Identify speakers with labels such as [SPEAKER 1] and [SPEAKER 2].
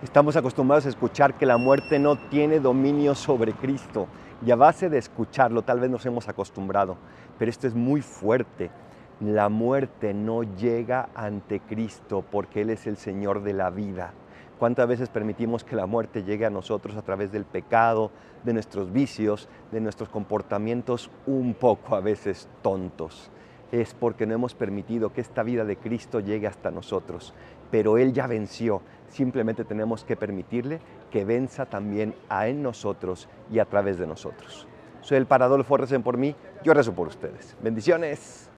[SPEAKER 1] Estamos acostumbrados a escuchar que la muerte no tiene dominio sobre Cristo y a base de escucharlo tal vez nos hemos acostumbrado, pero esto es muy fuerte. La muerte no llega ante Cristo porque Él es el Señor de la vida. ¿Cuántas veces permitimos que la muerte llegue a nosotros a través del pecado, de nuestros vicios, de nuestros comportamientos un poco a veces tontos? Es porque no hemos permitido que esta vida de Cristo llegue hasta nosotros. Pero Él ya venció. Simplemente tenemos que permitirle que venza también a en nosotros y a través de nosotros. Soy el Paradolfo, recen por mí, yo rezo por ustedes. Bendiciones.